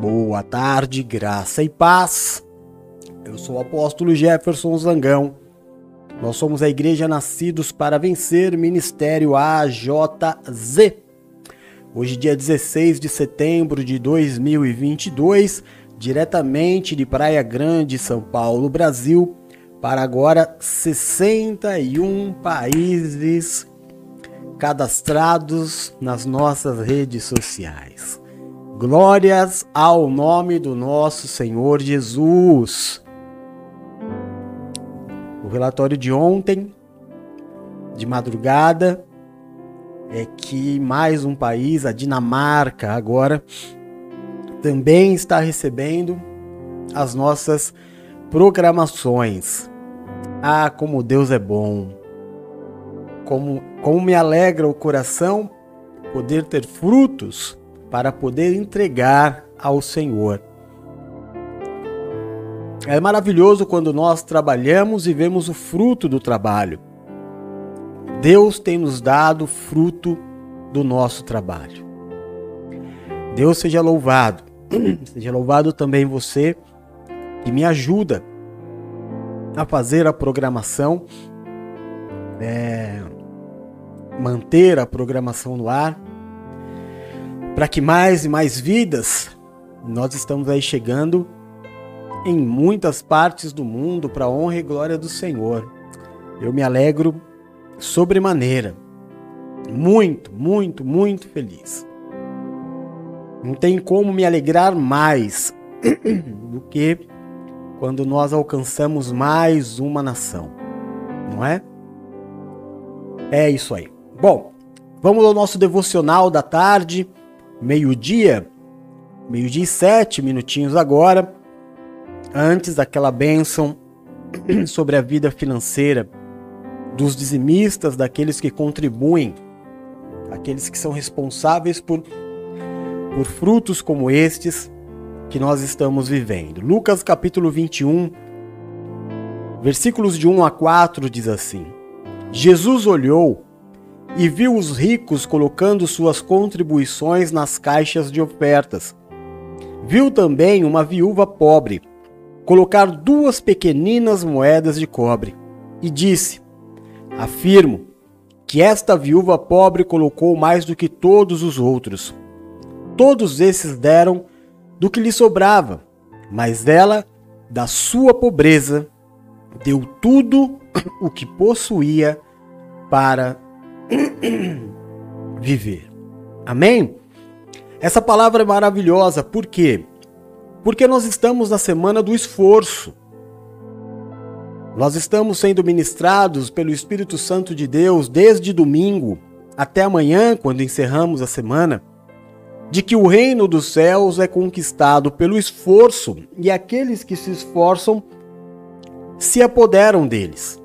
Boa tarde, graça e paz. Eu sou o apóstolo Jefferson Zangão. Nós somos a Igreja Nascidos para Vencer, Ministério AJZ. Hoje, dia 16 de setembro de 2022, diretamente de Praia Grande, São Paulo, Brasil, para agora 61 países cadastrados nas nossas redes sociais. Glórias ao nome do nosso Senhor Jesus. O relatório de ontem, de madrugada, é que mais um país, a Dinamarca, agora também está recebendo as nossas programações. Ah, como Deus é bom! Como, como me alegra o coração poder ter frutos para poder entregar ao Senhor. É maravilhoso quando nós trabalhamos e vemos o fruto do trabalho. Deus tem nos dado fruto do nosso trabalho. Deus seja louvado. seja louvado também você que me ajuda a fazer a programação, é, manter a programação no ar para que mais e mais vidas nós estamos aí chegando em muitas partes do mundo para a honra e glória do Senhor. Eu me alegro sobremaneira. Muito, muito, muito feliz. Não tem como me alegrar mais do que quando nós alcançamos mais uma nação. Não é? É isso aí. Bom, vamos ao nosso devocional da tarde meio-dia, meio-dia e sete minutinhos agora, antes daquela bênção sobre a vida financeira dos dizimistas, daqueles que contribuem, aqueles que são responsáveis por, por frutos como estes que nós estamos vivendo. Lucas capítulo 21, versículos de 1 a 4 diz assim: Jesus olhou e viu os ricos colocando suas contribuições nas caixas de ofertas. Viu também uma viúva pobre colocar duas pequeninas moedas de cobre e disse: Afirmo que esta viúva pobre colocou mais do que todos os outros. Todos esses deram do que lhe sobrava, mas ela, da sua pobreza, deu tudo o que possuía para viver. Amém? Essa palavra é maravilhosa, por quê? Porque nós estamos na semana do esforço. Nós estamos sendo ministrados pelo Espírito Santo de Deus desde domingo até amanhã, quando encerramos a semana, de que o reino dos céus é conquistado pelo esforço e aqueles que se esforçam se apoderam deles.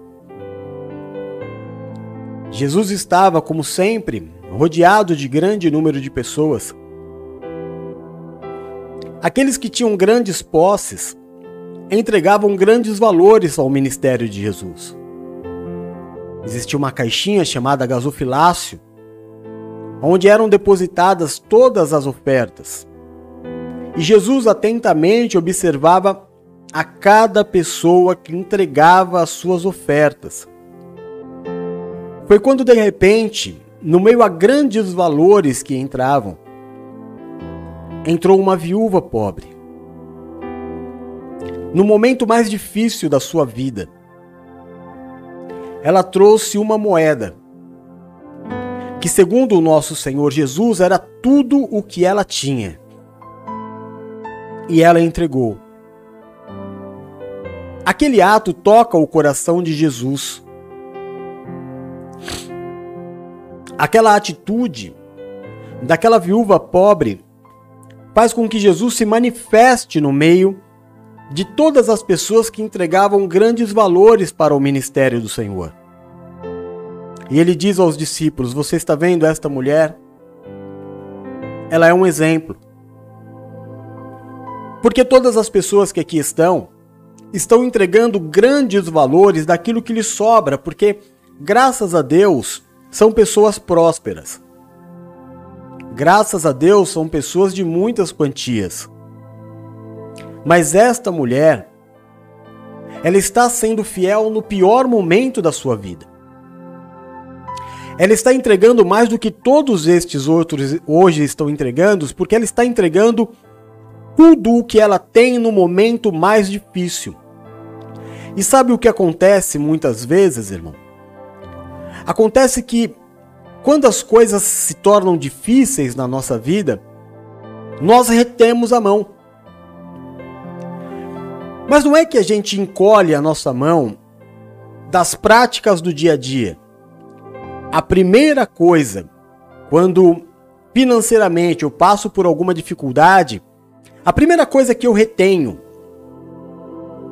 Jesus estava, como sempre, rodeado de grande número de pessoas. Aqueles que tinham grandes posses entregavam grandes valores ao ministério de Jesus. Existia uma caixinha chamada gasofilácio, onde eram depositadas todas as ofertas. E Jesus atentamente observava a cada pessoa que entregava as suas ofertas. Foi quando de repente, no meio a grandes valores que entravam, entrou uma viúva pobre. No momento mais difícil da sua vida, ela trouxe uma moeda, que segundo o nosso Senhor Jesus era tudo o que ela tinha. E ela entregou. Aquele ato toca o coração de Jesus aquela atitude daquela viúva pobre faz com que Jesus se manifeste no meio de todas as pessoas que entregavam grandes valores para o ministério do Senhor. E ele diz aos discípulos: Você está vendo esta mulher? Ela é um exemplo. Porque todas as pessoas que aqui estão estão entregando grandes valores daquilo que lhes sobra, porque graças a Deus são pessoas prósperas. Graças a Deus, são pessoas de muitas quantias. Mas esta mulher, ela está sendo fiel no pior momento da sua vida. Ela está entregando mais do que todos estes outros hoje estão entregando, porque ela está entregando tudo o que ela tem no momento mais difícil. E sabe o que acontece muitas vezes, irmão? Acontece que quando as coisas se tornam difíceis na nossa vida, nós retemos a mão. Mas não é que a gente encolhe a nossa mão das práticas do dia a dia. A primeira coisa, quando financeiramente eu passo por alguma dificuldade, a primeira coisa que eu retenho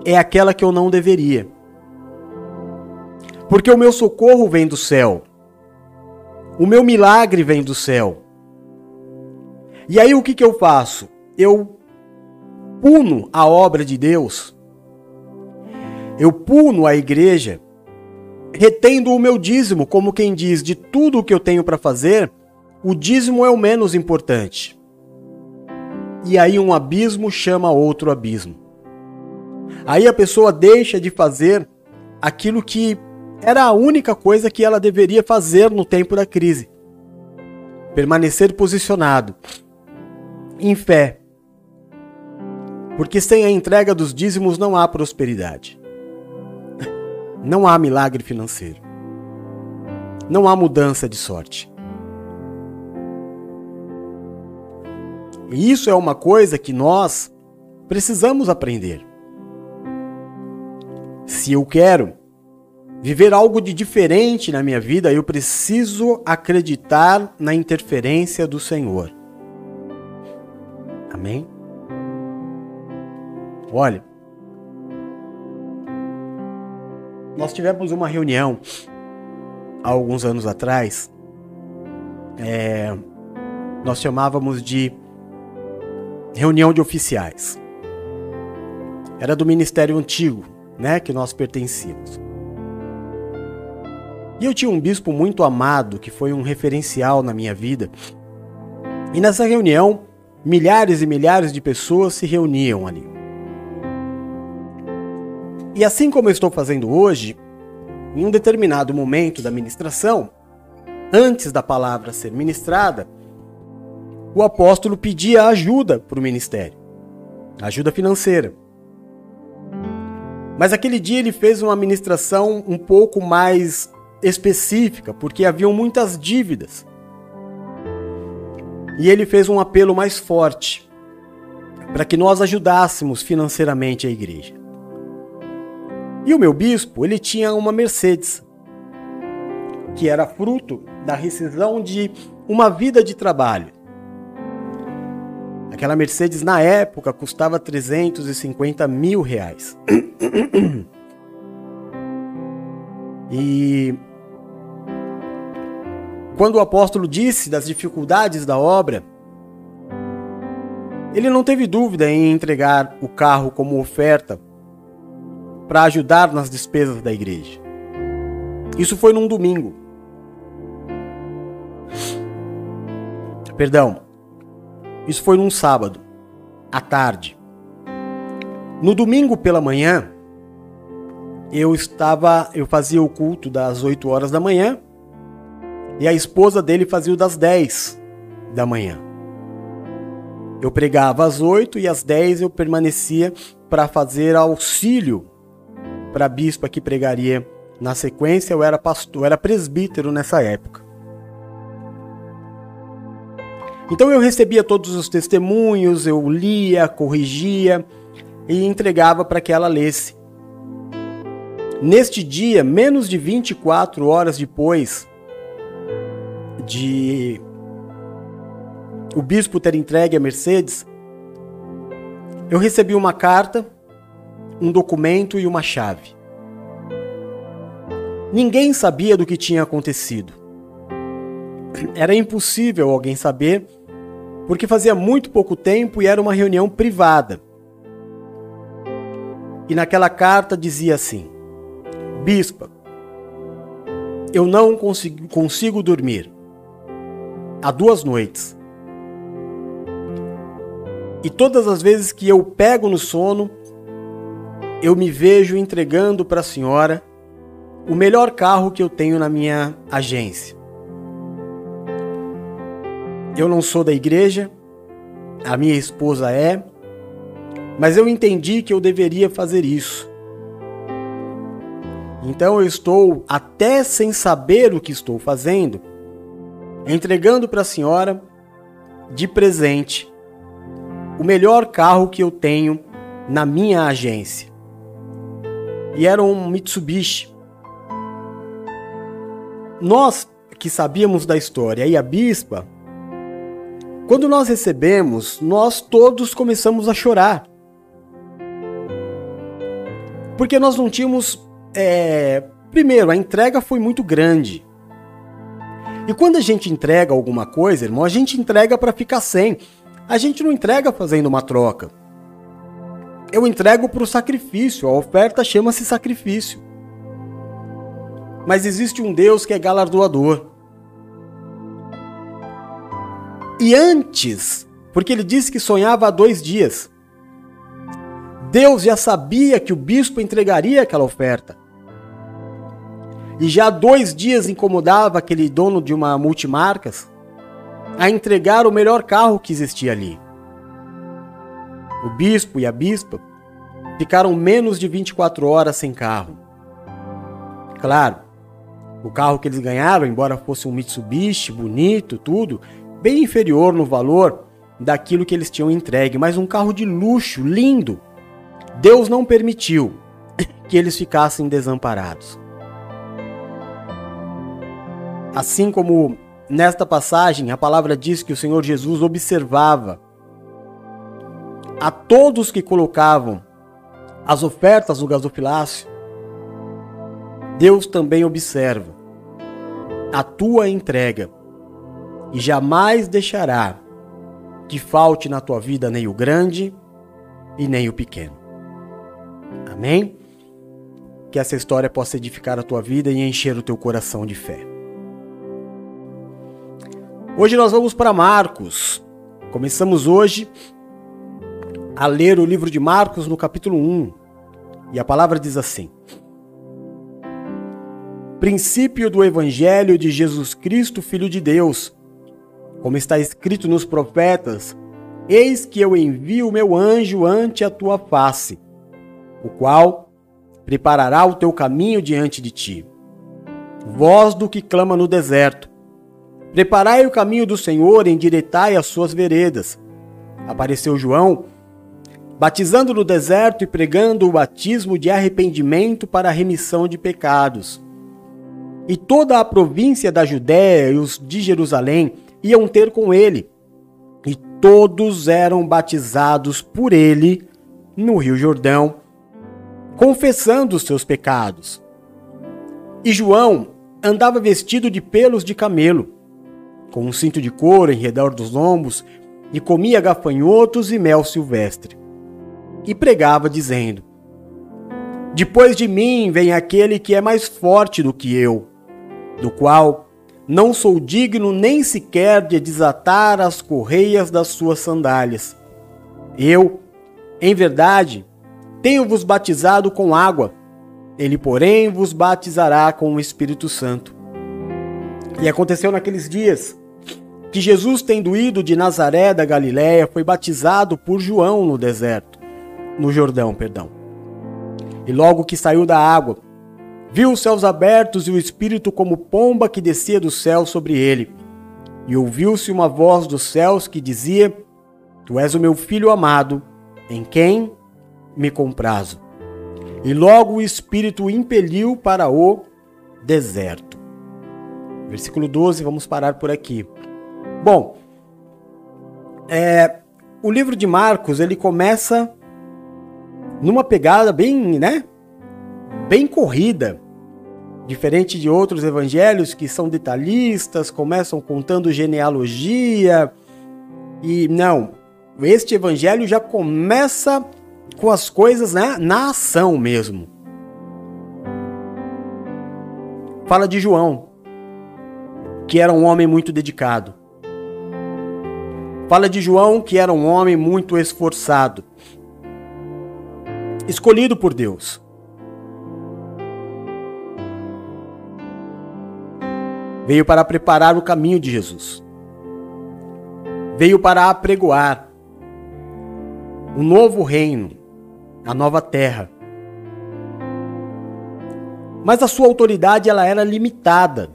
é aquela que eu não deveria. Porque o meu socorro vem do céu. O meu milagre vem do céu. E aí o que, que eu faço? Eu puno a obra de Deus. Eu puno a igreja, retendo o meu dízimo, como quem diz, de tudo o que eu tenho para fazer, o dízimo é o menos importante. E aí um abismo chama outro abismo. Aí a pessoa deixa de fazer aquilo que era a única coisa que ela deveria fazer no tempo da crise. Permanecer posicionado em fé. Porque sem a entrega dos dízimos não há prosperidade. Não há milagre financeiro. Não há mudança de sorte. E isso é uma coisa que nós precisamos aprender. Se eu quero viver algo de diferente na minha vida, eu preciso acreditar na interferência do Senhor. Amém? Olha, nós tivemos uma reunião há alguns anos atrás. É, nós chamávamos de reunião de oficiais. Era do ministério antigo, né, que nós pertencíamos. E eu tinha um bispo muito amado, que foi um referencial na minha vida. E nessa reunião, milhares e milhares de pessoas se reuniam ali. E assim como eu estou fazendo hoje, em um determinado momento da ministração, antes da palavra ser ministrada, o apóstolo pedia ajuda para o ministério, ajuda financeira. Mas aquele dia ele fez uma ministração um pouco mais específica, porque haviam muitas dívidas. E ele fez um apelo mais forte para que nós ajudássemos financeiramente a igreja. E o meu bispo, ele tinha uma Mercedes, que era fruto da rescisão de uma vida de trabalho. Aquela Mercedes na época custava 350 mil reais. E quando o apóstolo disse das dificuldades da obra, ele não teve dúvida em entregar o carro como oferta para ajudar nas despesas da igreja. Isso foi num domingo. Perdão, isso foi num sábado, à tarde. No domingo pela manhã, eu estava, eu fazia o culto das 8 horas da manhã e a esposa dele fazia o das 10 da manhã. Eu pregava às 8 e às 10 eu permanecia para fazer auxílio para a bispa que pregaria na sequência. Eu era pastor, eu era presbítero nessa época. Então eu recebia todos os testemunhos, eu lia, corrigia e entregava para que ela lesse. Neste dia, menos de 24 horas depois de o bispo ter entregue a Mercedes, eu recebi uma carta, um documento e uma chave. Ninguém sabia do que tinha acontecido. Era impossível alguém saber porque fazia muito pouco tempo e era uma reunião privada. E naquela carta dizia assim: Bispa, eu não consigo, consigo dormir há duas noites. E todas as vezes que eu pego no sono, eu me vejo entregando para a senhora o melhor carro que eu tenho na minha agência. Eu não sou da igreja, a minha esposa é, mas eu entendi que eu deveria fazer isso. Então eu estou, até sem saber o que estou fazendo, entregando para a senhora de presente o melhor carro que eu tenho na minha agência. E era um Mitsubishi. Nós que sabíamos da história e a bispa, quando nós recebemos, nós todos começamos a chorar. Porque nós não tínhamos. É... Primeiro, a entrega foi muito grande. E quando a gente entrega alguma coisa, irmão, a gente entrega para ficar sem. A gente não entrega fazendo uma troca. Eu entrego para o sacrifício, a oferta chama-se sacrifício. Mas existe um Deus que é galardoador. E antes, porque ele disse que sonhava há dois dias, Deus já sabia que o bispo entregaria aquela oferta e já há dois dias incomodava aquele dono de uma multimarcas a entregar o melhor carro que existia ali. O bispo e a bispa ficaram menos de 24 horas sem carro. Claro, o carro que eles ganharam, embora fosse um Mitsubishi bonito, tudo, bem inferior no valor daquilo que eles tinham entregue, mas um carro de luxo, lindo. Deus não permitiu que eles ficassem desamparados. Assim como nesta passagem a palavra diz que o Senhor Jesus observava a todos que colocavam as ofertas no gasofilácio, Deus também observa a tua entrega e jamais deixará que falte na tua vida nem o grande e nem o pequeno. Amém? Que essa história possa edificar a tua vida e encher o teu coração de fé. Hoje nós vamos para Marcos. Começamos hoje a ler o livro de Marcos no capítulo 1. E a palavra diz assim: Princípio do Evangelho de Jesus Cristo, Filho de Deus. Como está escrito nos profetas: Eis que eu envio o meu anjo ante a tua face, o qual preparará o teu caminho diante de ti. Voz do que clama no deserto Preparai o caminho do Senhor, endireitai as suas veredas. Apareceu João, batizando no deserto e pregando o batismo de arrependimento para a remissão de pecados. E toda a província da Judéia e os de Jerusalém iam ter com ele, e todos eram batizados por ele no Rio Jordão, confessando os seus pecados. E João andava vestido de pelos de camelo com um cinto de couro em redor dos lombos, e comia gafanhotos e mel silvestre. E pregava, dizendo: Depois de mim vem aquele que é mais forte do que eu, do qual não sou digno nem sequer de desatar as correias das suas sandálias. Eu, em verdade, tenho-vos batizado com água, ele, porém, vos batizará com o Espírito Santo. E aconteceu naqueles dias que Jesus, tendo ido de Nazaré da Galiléia, foi batizado por João no deserto, no Jordão, perdão. E logo que saiu da água, viu os céus abertos e o Espírito como pomba que descia do céu sobre ele. E ouviu-se uma voz dos céus que dizia: Tu és o meu filho amado, em quem me comprazo. E logo o Espírito o impeliu para o deserto. Versículo 12, vamos parar por aqui. Bom, é, o livro de Marcos ele começa numa pegada bem, né, bem corrida, diferente de outros evangelhos que são detalhistas, começam contando genealogia e não, este evangelho já começa com as coisas né, na ação mesmo. Fala de João, que era um homem muito dedicado Fala de João, que era um homem muito esforçado, escolhido por Deus. Veio para preparar o caminho de Jesus. Veio para apregoar o novo reino, a nova terra. Mas a sua autoridade ela era limitada.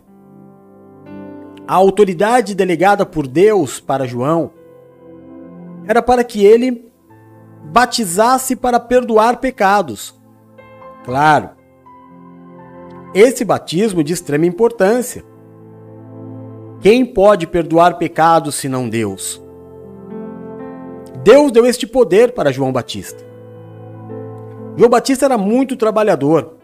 A autoridade delegada por Deus para João era para que ele batizasse para perdoar pecados. Claro, esse batismo de extrema importância. Quem pode perdoar pecados senão Deus? Deus deu este poder para João Batista. João Batista era muito trabalhador,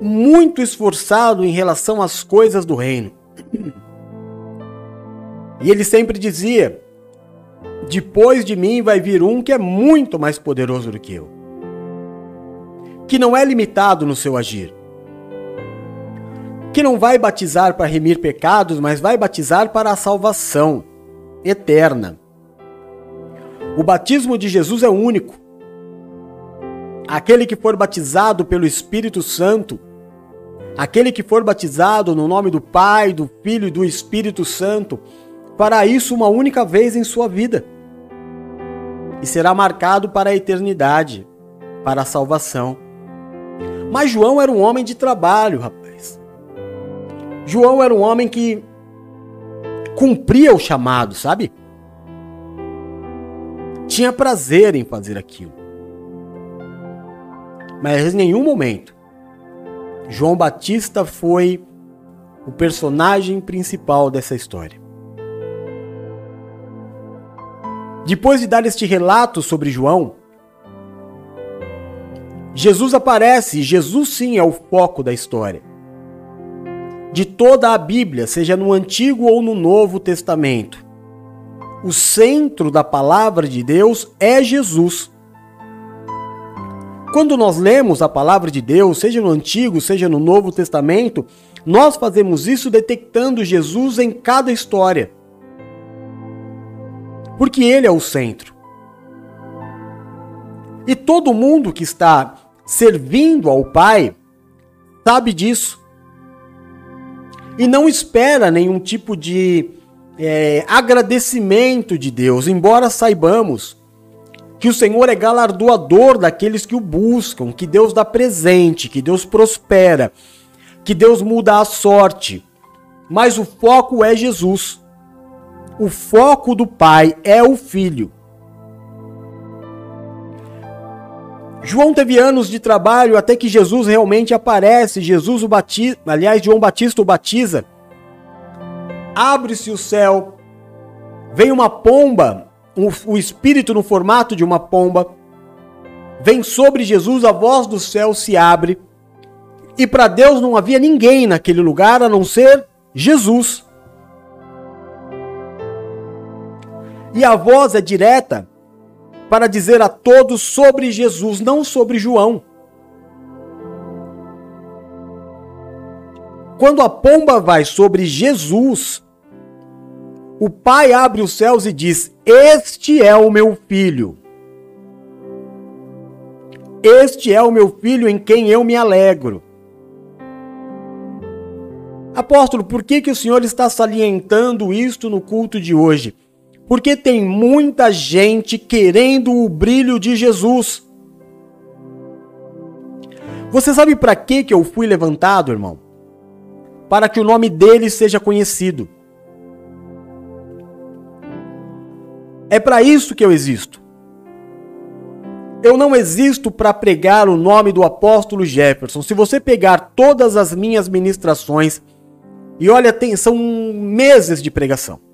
muito esforçado em relação às coisas do reino. E ele sempre dizia: Depois de mim vai vir um que é muito mais poderoso do que eu, que não é limitado no seu agir, que não vai batizar para remir pecados, mas vai batizar para a salvação eterna. O batismo de Jesus é único. Aquele que for batizado pelo Espírito Santo, aquele que for batizado no nome do Pai, do Filho e do Espírito Santo, fará isso uma única vez em sua vida e será marcado para a eternidade, para a salvação. Mas João era um homem de trabalho, rapaz. João era um homem que cumpria o chamado, sabe? Tinha prazer em fazer aquilo. Mas em nenhum momento João Batista foi o personagem principal dessa história. Depois de dar este relato sobre João, Jesus aparece, e Jesus sim é o foco da história. De toda a Bíblia, seja no Antigo ou no Novo Testamento, o centro da palavra de Deus é Jesus. Quando nós lemos a palavra de Deus, seja no Antigo, seja no Novo Testamento, nós fazemos isso detectando Jesus em cada história porque ele é o centro. E todo mundo que está servindo ao Pai sabe disso. E não espera nenhum tipo de é, agradecimento de Deus, embora saibamos que o Senhor é galardoador daqueles que o buscam, que Deus dá presente, que Deus prospera, que Deus muda a sorte. Mas o foco é Jesus o foco do pai é o filho. João teve anos de trabalho até que Jesus realmente aparece. Jesus o batiza, aliás, João Batista o batiza. Abre-se o céu, vem uma pomba, o, espírito no formato de uma pomba, vem sobre Jesus, a voz do céu se abre. E para Deus não havia ninguém naquele lugar a não ser Jesus. E a voz é direta para dizer a todos sobre Jesus, não sobre João. Quando a pomba vai sobre Jesus, o pai abre os céus e diz: Este é o meu filho. Este é o meu filho em quem eu me alegro. Apóstolo, por que, que o senhor está salientando isto no culto de hoje? Porque tem muita gente querendo o brilho de Jesus. Você sabe para que que eu fui levantado, irmão? Para que o nome dele seja conhecido. É para isso que eu existo. Eu não existo para pregar o nome do apóstolo Jefferson. Se você pegar todas as minhas ministrações, e olha, tem, são meses de pregação.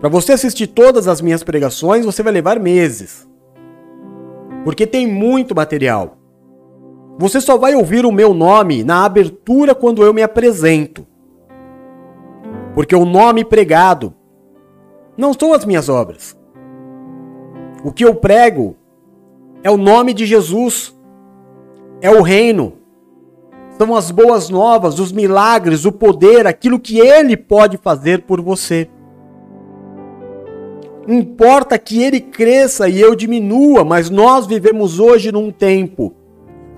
Para você assistir todas as minhas pregações, você vai levar meses. Porque tem muito material. Você só vai ouvir o meu nome na abertura quando eu me apresento. Porque o nome pregado não são as minhas obras. O que eu prego é o nome de Jesus, é o reino, são as boas novas, os milagres, o poder, aquilo que ele pode fazer por você. Importa que ele cresça e eu diminua, mas nós vivemos hoje num tempo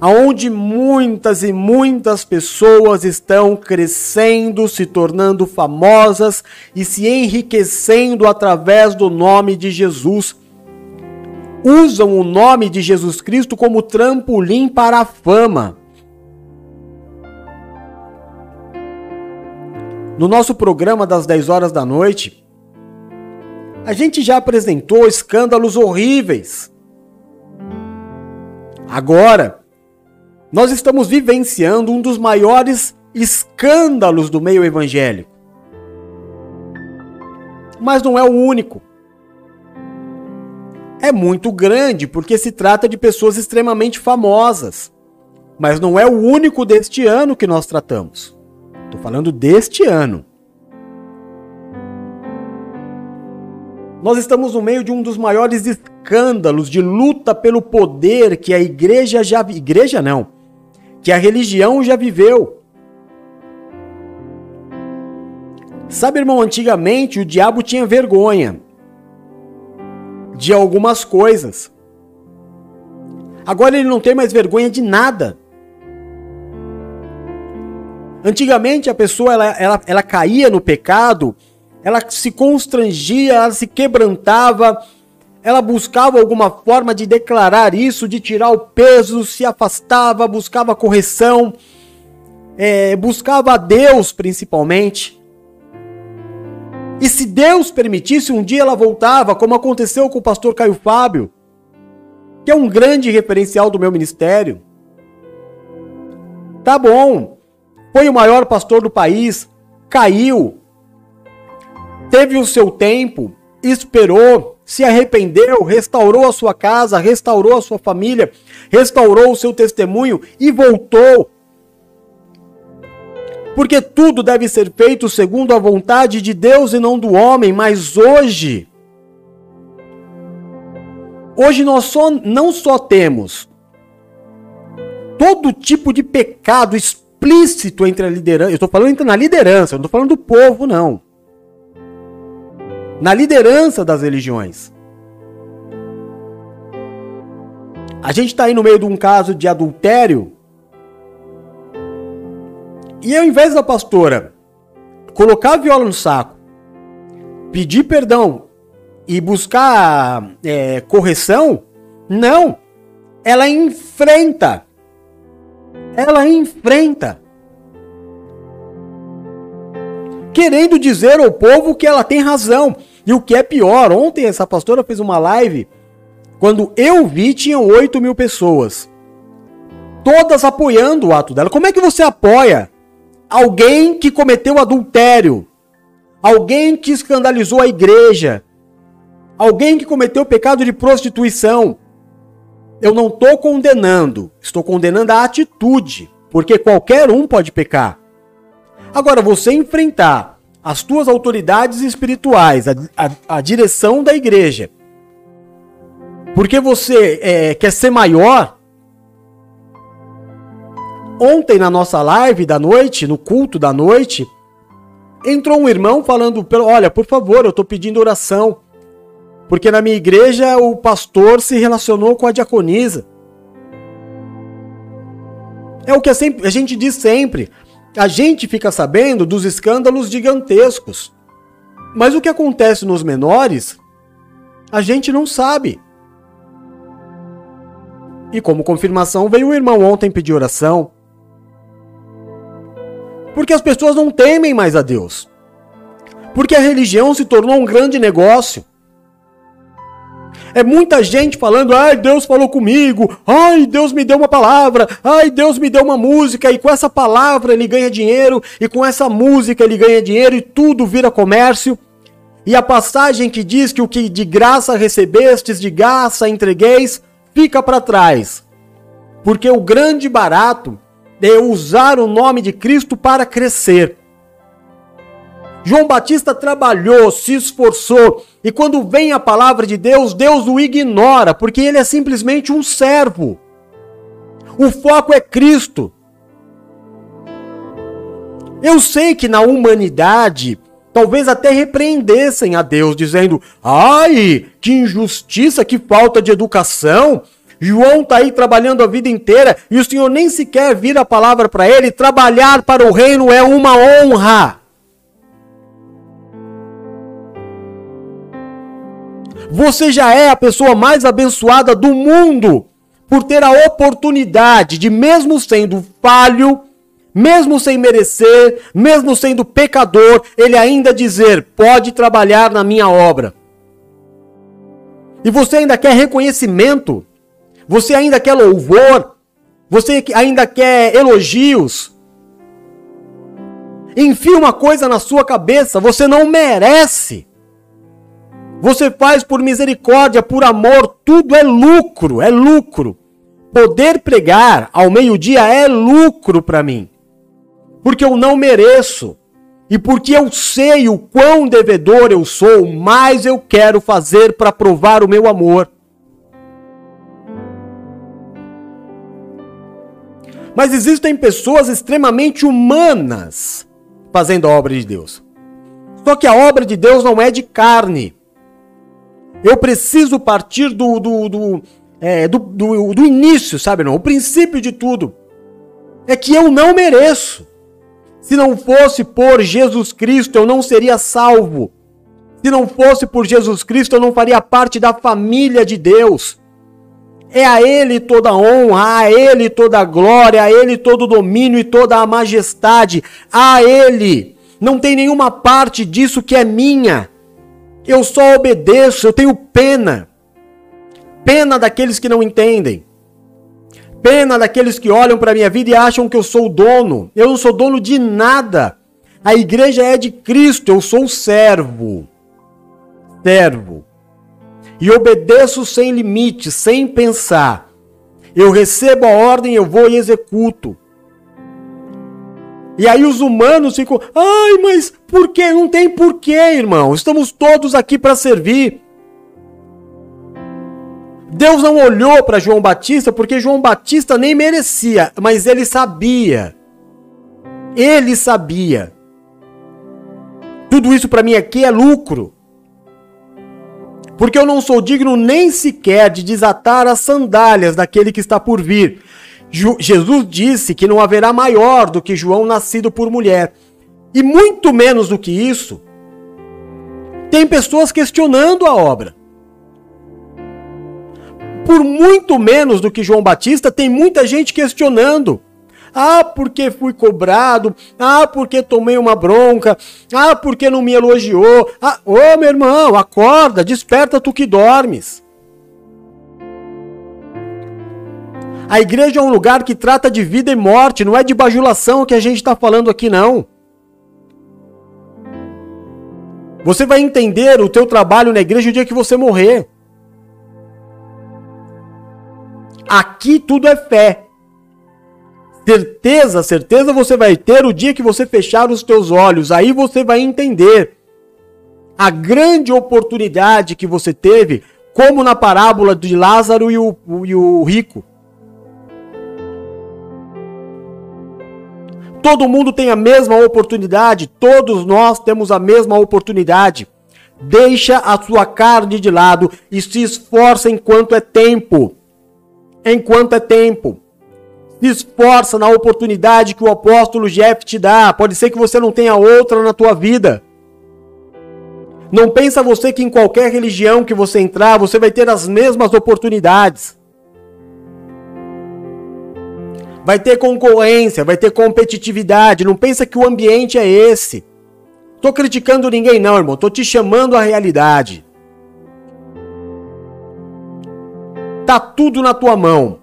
onde muitas e muitas pessoas estão crescendo, se tornando famosas e se enriquecendo através do nome de Jesus. Usam o nome de Jesus Cristo como trampolim para a fama. No nosso programa das 10 horas da noite, a gente já apresentou escândalos horríveis. Agora, nós estamos vivenciando um dos maiores escândalos do meio evangélico. Mas não é o único. É muito grande porque se trata de pessoas extremamente famosas. Mas não é o único deste ano que nós tratamos. Estou falando deste ano. Nós estamos no meio de um dos maiores escândalos de luta pelo poder que a igreja já. Igreja não. Que a religião já viveu. Sabe, irmão, antigamente o diabo tinha vergonha de algumas coisas. Agora ele não tem mais vergonha de nada. Antigamente a pessoa ela, ela, ela caía no pecado, ela se constrangia, ela se quebrantava, ela buscava alguma forma de declarar isso, de tirar o peso, se afastava, buscava correção, é, buscava a Deus principalmente. E se Deus permitisse, um dia ela voltava, como aconteceu com o pastor Caio Fábio, que é um grande referencial do meu ministério. Tá bom, foi o maior pastor do país, caiu, teve o seu tempo, esperou, se arrependeu, restaurou a sua casa, restaurou a sua família, restaurou o seu testemunho e voltou. Porque tudo deve ser feito segundo a vontade de Deus e não do homem, mas hoje Hoje nós só, não só temos todo tipo de pecado explícito entre a liderança. Eu estou falando na liderança, eu não estou falando do povo, não. Na liderança das religiões. A gente está aí no meio de um caso de adultério. E ao invés da pastora colocar a viola no saco, pedir perdão e buscar é, correção, não. Ela enfrenta ela enfrenta. Querendo dizer ao povo que ela tem razão. E o que é pior, ontem essa pastora fez uma live. Quando eu vi, tinham 8 mil pessoas. Todas apoiando o ato dela. Como é que você apoia alguém que cometeu adultério? Alguém que escandalizou a igreja? Alguém que cometeu pecado de prostituição? eu não estou condenando, estou condenando a atitude, porque qualquer um pode pecar. Agora, você enfrentar as tuas autoridades espirituais, a, a, a direção da igreja, porque você é, quer ser maior. Ontem, na nossa live da noite, no culto da noite, entrou um irmão falando: Olha, por favor, eu estou pedindo oração porque na minha igreja o pastor se relacionou com a diaconisa. É o que a gente diz sempre. A gente fica sabendo dos escândalos gigantescos. Mas o que acontece nos menores, a gente não sabe. E como confirmação, veio o irmão ontem pedir oração. Porque as pessoas não temem mais a Deus. Porque a religião se tornou um grande negócio. É muita gente falando, ai, Deus falou comigo, ai, Deus me deu uma palavra, ai, Deus me deu uma música, e com essa palavra ele ganha dinheiro, e com essa música ele ganha dinheiro, e tudo vira comércio. E a passagem que diz que o que de graça recebestes, de graça entregueis, fica para trás. Porque o grande barato é usar o nome de Cristo para crescer. João Batista trabalhou, se esforçou, e quando vem a palavra de Deus, Deus o ignora, porque ele é simplesmente um servo. O foco é Cristo. Eu sei que na humanidade Talvez até repreendessem a Deus, dizendo: ai, que injustiça, que falta de educação. João está aí trabalhando a vida inteira e o Senhor nem sequer vira a palavra para ele. Trabalhar para o reino é uma honra. Você já é a pessoa mais abençoada do mundo por ter a oportunidade de, mesmo sendo falho, mesmo sem merecer, mesmo sendo pecador, ele ainda dizer: pode trabalhar na minha obra. E você ainda quer reconhecimento, você ainda quer louvor, você ainda quer elogios. Enfia uma coisa na sua cabeça, você não merece. Você faz por misericórdia, por amor, tudo é lucro, é lucro. Poder pregar ao meio-dia é lucro para mim porque eu não mereço. E porque eu sei o quão devedor eu sou, mais eu quero fazer para provar o meu amor. Mas existem pessoas extremamente humanas fazendo a obra de Deus. Só que a obra de Deus não é de carne. Eu preciso partir do, do, do, é, do, do, do início, sabe? Não? O princípio de tudo é que eu não mereço. Se não fosse por Jesus Cristo, eu não seria salvo. Se não fosse por Jesus Cristo, eu não faria parte da família de Deus. É a Ele toda a honra, a Ele toda a glória, a Ele todo o domínio e toda a majestade. A Ele. Não tem nenhuma parte disso que é minha. Eu só obedeço, eu tenho pena. Pena daqueles que não entendem. Pena daqueles que olham para minha vida e acham que eu sou o dono. Eu não sou dono de nada. A igreja é de Cristo, eu sou servo. Servo. E obedeço sem limite, sem pensar. Eu recebo a ordem, eu vou e executo. E aí os humanos ficam, ai, mas por quê? Não tem porquê, irmão. Estamos todos aqui para servir. Deus não olhou para João Batista porque João Batista nem merecia, mas ele sabia. Ele sabia. Tudo isso para mim aqui é lucro. Porque eu não sou digno nem sequer de desatar as sandálias daquele que está por vir. Jesus disse que não haverá maior do que João nascido por mulher. E muito menos do que isso, tem pessoas questionando a obra por muito menos do que João Batista, tem muita gente questionando. Ah, porque fui cobrado. Ah, porque tomei uma bronca. Ah, porque não me elogiou. Ah, ô meu irmão, acorda, desperta tu que dormes. A igreja é um lugar que trata de vida e morte, não é de bajulação que a gente está falando aqui, não. Você vai entender o teu trabalho na igreja o dia que você morrer. Aqui tudo é fé. Certeza, certeza você vai ter o dia que você fechar os teus olhos. Aí você vai entender a grande oportunidade que você teve, como na parábola de Lázaro e o, e o rico. Todo mundo tem a mesma oportunidade, todos nós temos a mesma oportunidade. Deixa a sua carne de lado e se esforça enquanto é tempo enquanto é tempo. Se esforça na oportunidade que o apóstolo Jeff te dá. Pode ser que você não tenha outra na tua vida. Não pensa você que em qualquer religião que você entrar, você vai ter as mesmas oportunidades. Vai ter concorrência, vai ter competitividade. Não pensa que o ambiente é esse. Tô criticando ninguém não, irmão. Tô te chamando à realidade. Tá tudo na tua mão.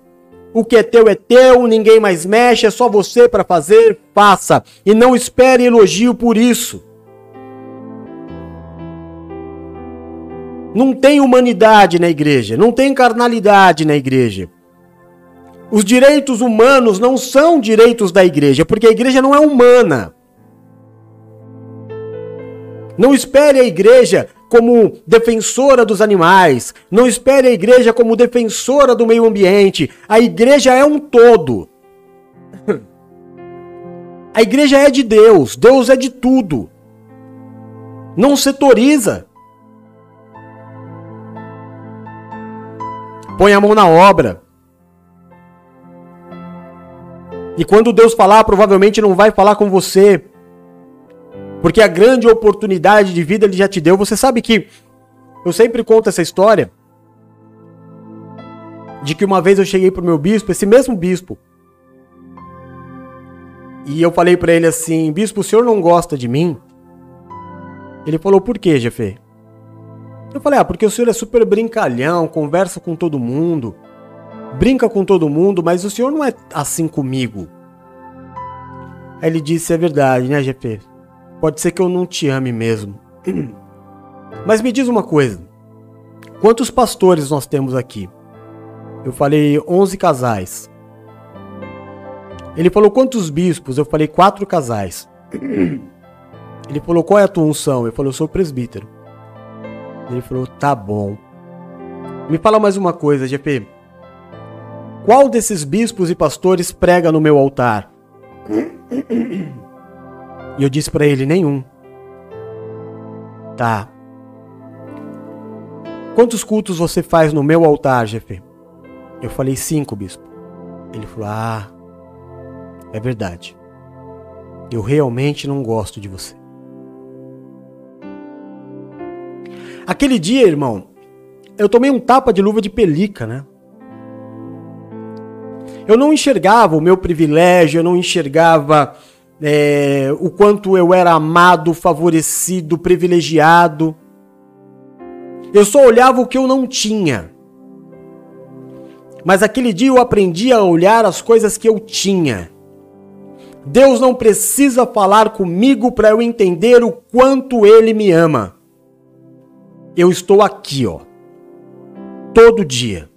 O que é teu é teu, ninguém mais mexe, é só você para fazer, faça. E não espere elogio por isso. Não tem humanidade na igreja, não tem carnalidade na igreja. Os direitos humanos não são direitos da igreja, porque a igreja não é humana. Não espere a igreja como defensora dos animais. Não espere a igreja como defensora do meio ambiente. A igreja é um todo. A igreja é de Deus. Deus é de tudo. Não setoriza. Põe a mão na obra. E quando Deus falar, provavelmente não vai falar com você. Porque a grande oportunidade de vida ele já te deu. Você sabe que eu sempre conto essa história de que uma vez eu cheguei pro meu bispo, esse mesmo bispo, e eu falei para ele assim: Bispo, o senhor não gosta de mim? Ele falou: Por quê, Jefê? Eu falei: Ah, porque o senhor é super brincalhão, conversa com todo mundo, brinca com todo mundo, mas o senhor não é assim comigo. Aí ele disse: É verdade, né, Jefê? Pode ser que eu não te ame mesmo. Mas me diz uma coisa: quantos pastores nós temos aqui? Eu falei 11 casais. Ele falou quantos bispos? Eu falei quatro casais. Ele falou qual é a tua unção? Eu falei eu sou presbítero. Ele falou tá bom. Me fala mais uma coisa, GP. Qual desses bispos e pastores prega no meu altar? E eu disse para ele nenhum. Tá. Quantos cultos você faz no meu altar, GP? Eu falei cinco, bispo. Ele falou: Ah, é verdade. Eu realmente não gosto de você. Aquele dia, irmão, eu tomei um tapa de luva de pelica, né? Eu não enxergava o meu privilégio, eu não enxergava é, o quanto eu era amado, favorecido, privilegiado. Eu só olhava o que eu não tinha. Mas aquele dia eu aprendi a olhar as coisas que eu tinha. Deus não precisa falar comigo para eu entender o quanto Ele me ama. Eu estou aqui, ó, todo dia.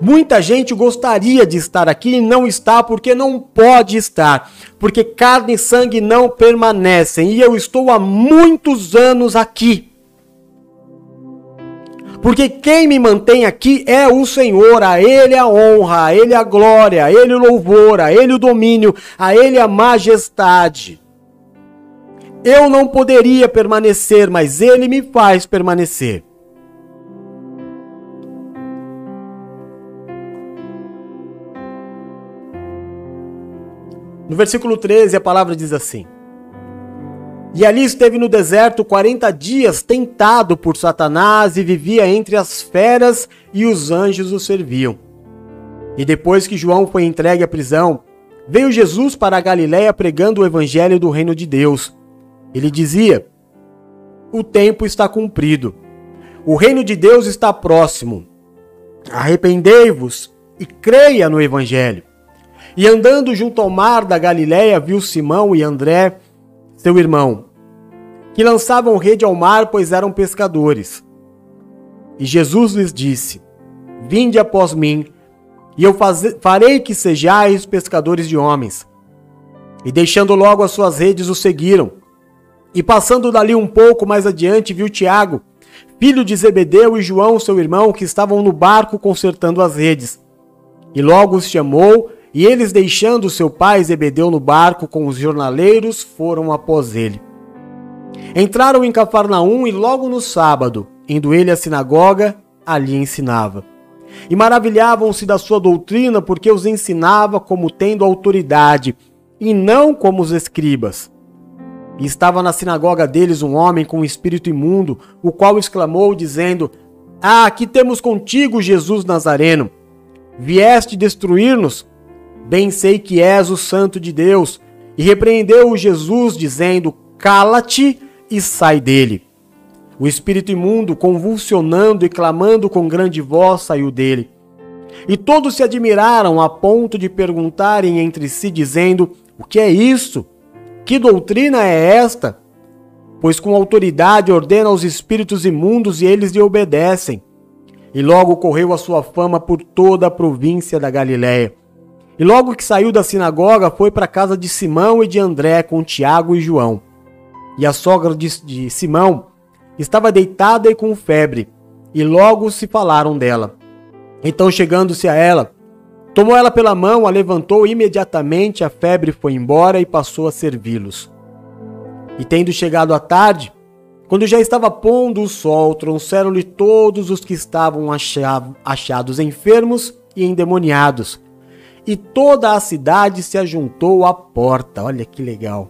Muita gente gostaria de estar aqui e não está porque não pode estar, porque carne e sangue não permanecem e eu estou há muitos anos aqui. Porque quem me mantém aqui é o Senhor, a Ele a honra, a Ele a glória, a Ele o louvor, a Ele o domínio, a Ele a majestade. Eu não poderia permanecer, mas Ele me faz permanecer. No versículo 13, a palavra diz assim: e ali esteve no deserto quarenta dias, tentado por Satanás, e vivia entre as feras, e os anjos o serviam. E depois que João foi entregue à prisão, veio Jesus para a Galiléia pregando o evangelho do reino de Deus. Ele dizia: O tempo está cumprido. O reino de Deus está próximo. Arrependei-vos e creia no evangelho. E andando junto ao mar da Galiléia, viu Simão e André, seu irmão, que lançavam rede ao mar, pois eram pescadores. E Jesus lhes disse: Vinde após mim, e eu farei que sejais pescadores de homens. E deixando logo as suas redes, o seguiram. E passando dali um pouco mais adiante, viu Tiago, filho de Zebedeu, e João, seu irmão, que estavam no barco consertando as redes. E logo os chamou, e eles, deixando seu pai Zebedeu no barco com os jornaleiros, foram após ele. Entraram em Cafarnaum e logo no sábado, indo ele à sinagoga, ali ensinava. E maravilhavam-se da sua doutrina, porque os ensinava como tendo autoridade, e não como os escribas. E estava na sinagoga deles um homem com um espírito imundo, o qual exclamou, dizendo: Ah, aqui temos contigo, Jesus Nazareno. Vieste destruir-nos? Bem sei que és o Santo de Deus. E repreendeu-o Jesus, dizendo: Cala-te e sai dele. O espírito imundo, convulsionando e clamando com grande voz, saiu dele. E todos se admiraram a ponto de perguntarem entre si, dizendo: O que é isso? Que doutrina é esta? Pois com autoridade ordena aos espíritos imundos e eles lhe obedecem. E logo correu a sua fama por toda a província da Galiléia. E logo que saiu da sinagoga, foi para a casa de Simão e de André com Tiago e João. E a sogra de, de Simão estava deitada e com febre, e logo se falaram dela. Então, chegando-se a ela, tomou ela pela mão, a levantou imediatamente, a febre foi embora e passou a servi-los. E tendo chegado a tarde, quando já estava pondo o sol, trouxeram-lhe todos os que estavam achados enfermos e endemoniados. E toda a cidade se ajuntou à porta. Olha que legal.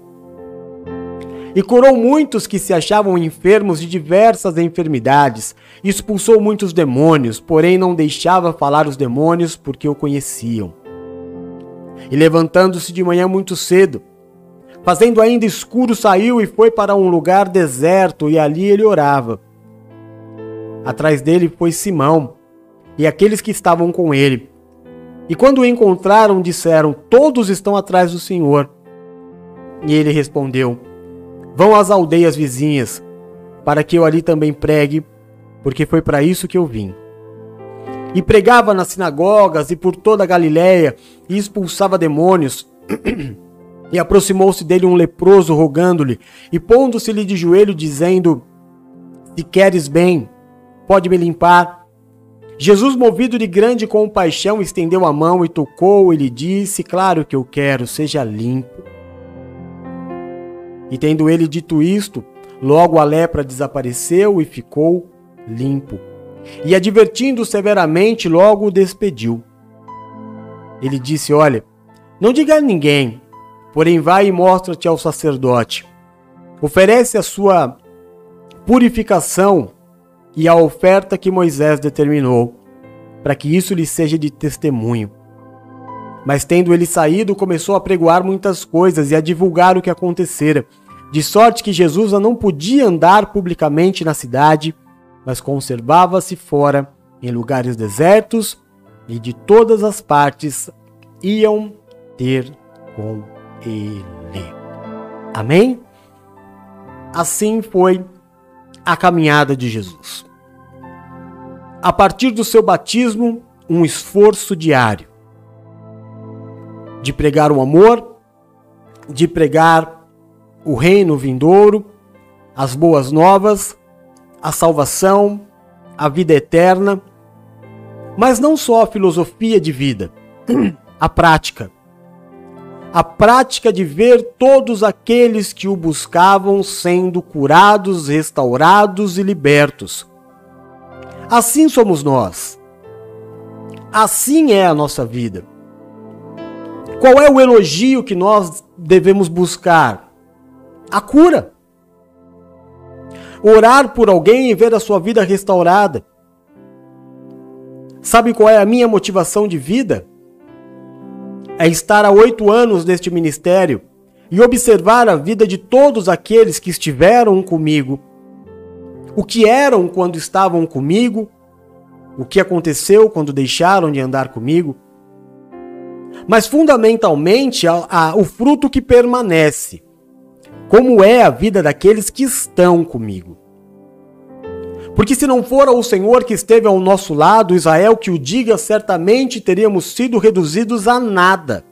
E curou muitos que se achavam enfermos de diversas enfermidades, expulsou muitos demônios, porém não deixava falar os demônios porque o conheciam. E levantando-se de manhã muito cedo, fazendo ainda escuro, saiu e foi para um lugar deserto, e ali ele orava. Atrás dele foi Simão e aqueles que estavam com ele. E quando o encontraram, disseram: Todos estão atrás do Senhor. E ele respondeu: Vão às aldeias vizinhas, para que eu ali também pregue, porque foi para isso que eu vim. E pregava nas sinagogas e por toda a Galiléia, e expulsava demônios. e aproximou-se dele um leproso, rogando-lhe, e pondo-se-lhe de joelho, dizendo: Se queres bem, pode me limpar. Jesus, movido de grande compaixão, estendeu a mão e tocou e lhe disse: Claro que eu quero, seja limpo. E tendo ele dito isto, logo a lepra desapareceu e ficou limpo. E advertindo severamente, logo o despediu. Ele disse: Olha, não diga a ninguém, porém vai e mostra-te ao sacerdote. Oferece a sua purificação e a oferta que Moisés determinou, para que isso lhe seja de testemunho. Mas tendo ele saído, começou a pregoar muitas coisas e a divulgar o que acontecera, de sorte que Jesus não podia andar publicamente na cidade, mas conservava-se fora, em lugares desertos, e de todas as partes iam ter com ele. Amém? Assim foi a caminhada de Jesus. A partir do seu batismo, um esforço diário de pregar o amor, de pregar o reino vindouro, as boas novas, a salvação, a vida eterna, mas não só a filosofia de vida, a prática. A prática de ver todos aqueles que o buscavam sendo curados, restaurados e libertos. Assim somos nós. Assim é a nossa vida. Qual é o elogio que nós devemos buscar? A cura. Orar por alguém e ver a sua vida restaurada. Sabe qual é a minha motivação de vida? É estar há oito anos neste ministério e observar a vida de todos aqueles que estiveram comigo, o que eram quando estavam comigo, o que aconteceu quando deixaram de andar comigo mas fundamentalmente a, a, o fruto que permanece. Como é a vida daqueles que estão comigo. Porque se não fora o Senhor que esteve ao nosso lado, Israel que o diga, certamente teríamos sido reduzidos a nada.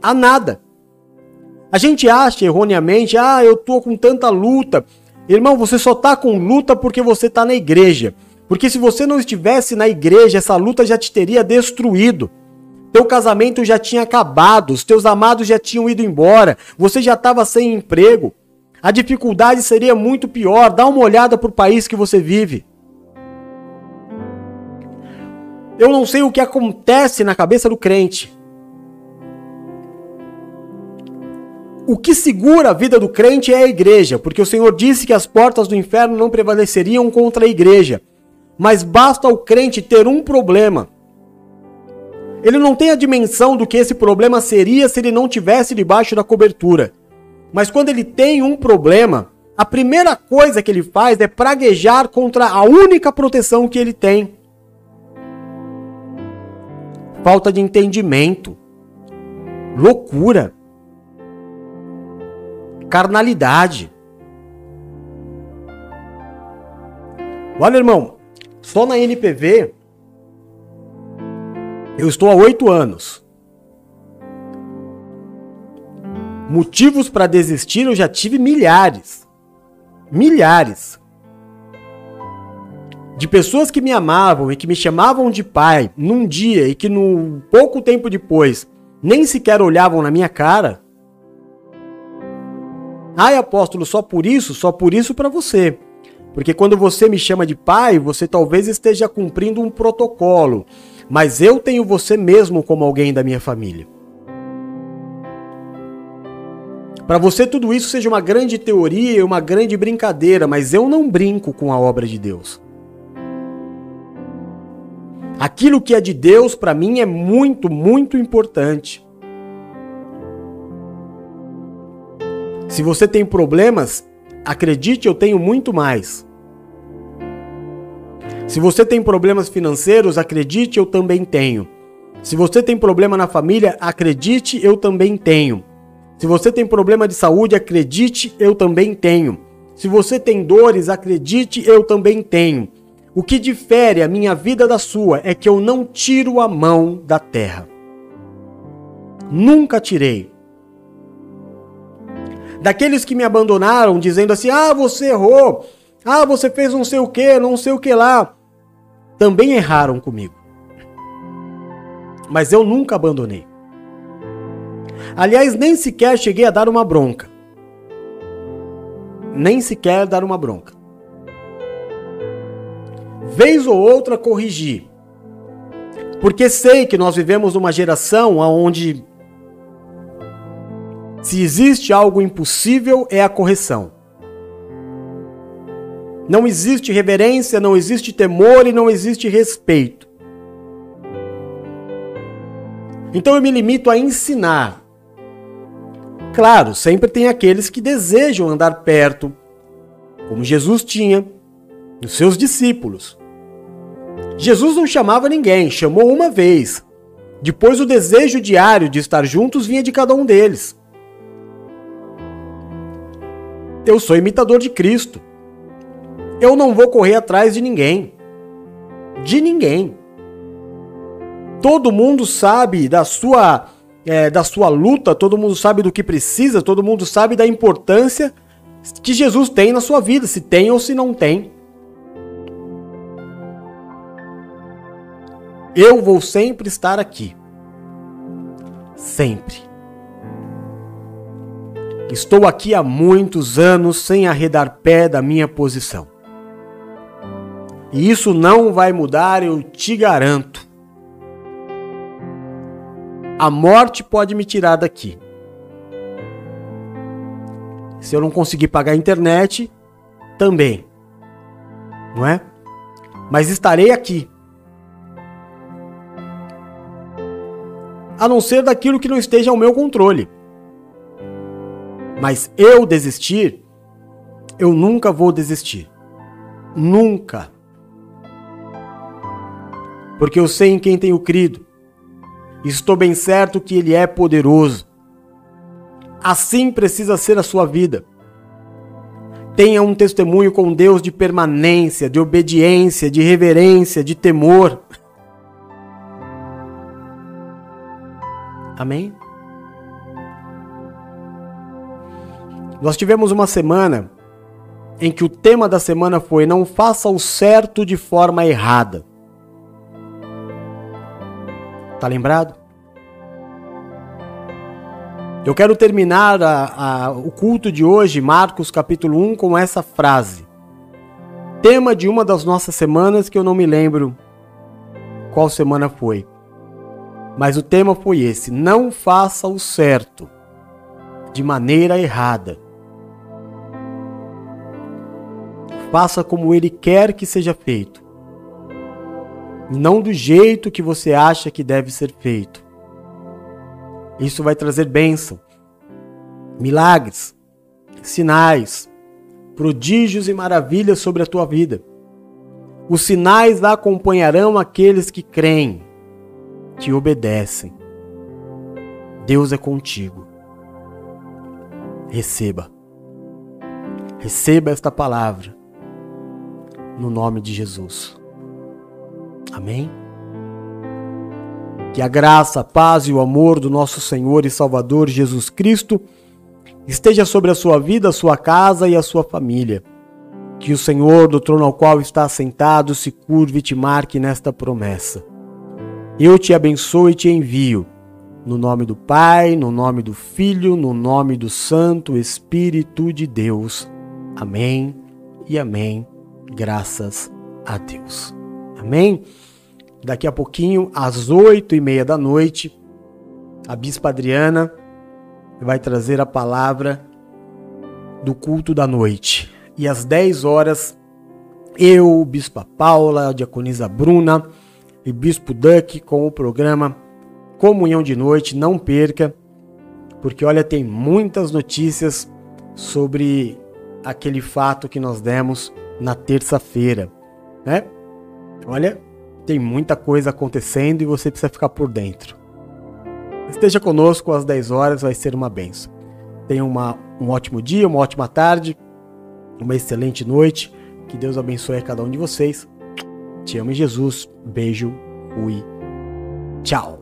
A nada. A gente acha erroneamente, ah, eu tô com tanta luta. Irmão, você só tá com luta porque você tá na igreja. Porque se você não estivesse na igreja, essa luta já te teria destruído. Teu casamento já tinha acabado, os teus amados já tinham ido embora, você já estava sem emprego. A dificuldade seria muito pior. Dá uma olhada para o país que você vive. Eu não sei o que acontece na cabeça do crente. O que segura a vida do crente é a igreja, porque o Senhor disse que as portas do inferno não prevaleceriam contra a igreja. Mas basta o crente ter um problema ele não tem a dimensão do que esse problema seria se ele não tivesse debaixo da cobertura. Mas quando ele tem um problema, a primeira coisa que ele faz é praguejar contra a única proteção que ele tem. Falta de entendimento, loucura, carnalidade. Olha, irmão, só na NPV eu estou há oito anos. Motivos para desistir eu já tive milhares. Milhares. De pessoas que me amavam e que me chamavam de pai num dia e que no pouco tempo depois nem sequer olhavam na minha cara. Ai, apóstolo, só por isso? Só por isso para você. Porque quando você me chama de pai, você talvez esteja cumprindo um protocolo, mas eu tenho você mesmo como alguém da minha família. Para você tudo isso seja uma grande teoria e uma grande brincadeira, mas eu não brinco com a obra de Deus. Aquilo que é de Deus para mim é muito, muito importante. Se você tem problemas, acredite, eu tenho muito mais. Se você tem problemas financeiros, acredite, eu também tenho. Se você tem problema na família, acredite, eu também tenho. Se você tem problema de saúde, acredite, eu também tenho. Se você tem dores, acredite, eu também tenho. O que difere a minha vida da sua é que eu não tiro a mão da terra. Nunca tirei. Daqueles que me abandonaram dizendo assim: "Ah, você errou. Ah, você fez não sei o que, não sei o que lá". Também erraram comigo. Mas eu nunca abandonei. Aliás, nem sequer cheguei a dar uma bronca. Nem sequer dar uma bronca. Vez ou outra corrigir. Porque sei que nós vivemos numa geração onde se existe algo impossível é a correção. Não existe reverência, não existe temor e não existe respeito. Então eu me limito a ensinar Claro, sempre tem aqueles que desejam andar perto, como Jesus tinha, dos seus discípulos. Jesus não chamava ninguém, chamou uma vez. Depois o desejo diário de estar juntos vinha de cada um deles. Eu sou imitador de Cristo. Eu não vou correr atrás de ninguém. De ninguém. Todo mundo sabe da sua é, da sua luta, todo mundo sabe do que precisa, todo mundo sabe da importância que Jesus tem na sua vida, se tem ou se não tem. Eu vou sempre estar aqui. Sempre. Estou aqui há muitos anos sem arredar pé da minha posição. E isso não vai mudar, eu te garanto. A morte pode me tirar daqui. Se eu não conseguir pagar a internet, também. Não é? Mas estarei aqui. A não ser daquilo que não esteja ao meu controle. Mas eu desistir, eu nunca vou desistir. Nunca. Porque eu sei em quem tenho crido. Estou bem certo que Ele é poderoso. Assim precisa ser a sua vida. Tenha um testemunho com Deus de permanência, de obediência, de reverência, de temor. Amém? Nós tivemos uma semana em que o tema da semana foi Não faça o certo de forma errada. Tá lembrado? Eu quero terminar a, a, o culto de hoje, Marcos capítulo 1, com essa frase. Tema de uma das nossas semanas que eu não me lembro qual semana foi. Mas o tema foi esse: não faça o certo de maneira errada. Faça como ele quer que seja feito não do jeito que você acha que deve ser feito. Isso vai trazer bênção, milagres, sinais, prodígios e maravilhas sobre a tua vida. Os sinais acompanharão aqueles que creem, que obedecem. Deus é contigo. Receba. Receba esta palavra. No nome de Jesus. Amém? Que a graça, a paz e o amor do nosso Senhor e Salvador Jesus Cristo esteja sobre a sua vida, a sua casa e a sua família. Que o Senhor, do trono ao qual está sentado, se curve e te marque nesta promessa. Eu te abençoo e te envio, No nome do Pai, no nome do Filho, no nome do Santo Espírito de Deus. Amém e amém. Graças a Deus. Amém? Daqui a pouquinho, às oito e meia da noite, a Bispa Adriana vai trazer a palavra do culto da noite. E às dez horas, eu, Bispa Paula, a Diaconisa Bruna e Bispo Duck com o programa Comunhão de Noite. Não perca, porque olha, tem muitas notícias sobre aquele fato que nós demos na terça-feira, né? Olha, tem muita coisa acontecendo e você precisa ficar por dentro. Esteja conosco às 10 horas, vai ser uma benção. Tenha uma, um ótimo dia, uma ótima tarde, uma excelente noite. Que Deus abençoe a cada um de vocês. Te amo Jesus. Beijo. Fui. Tchau.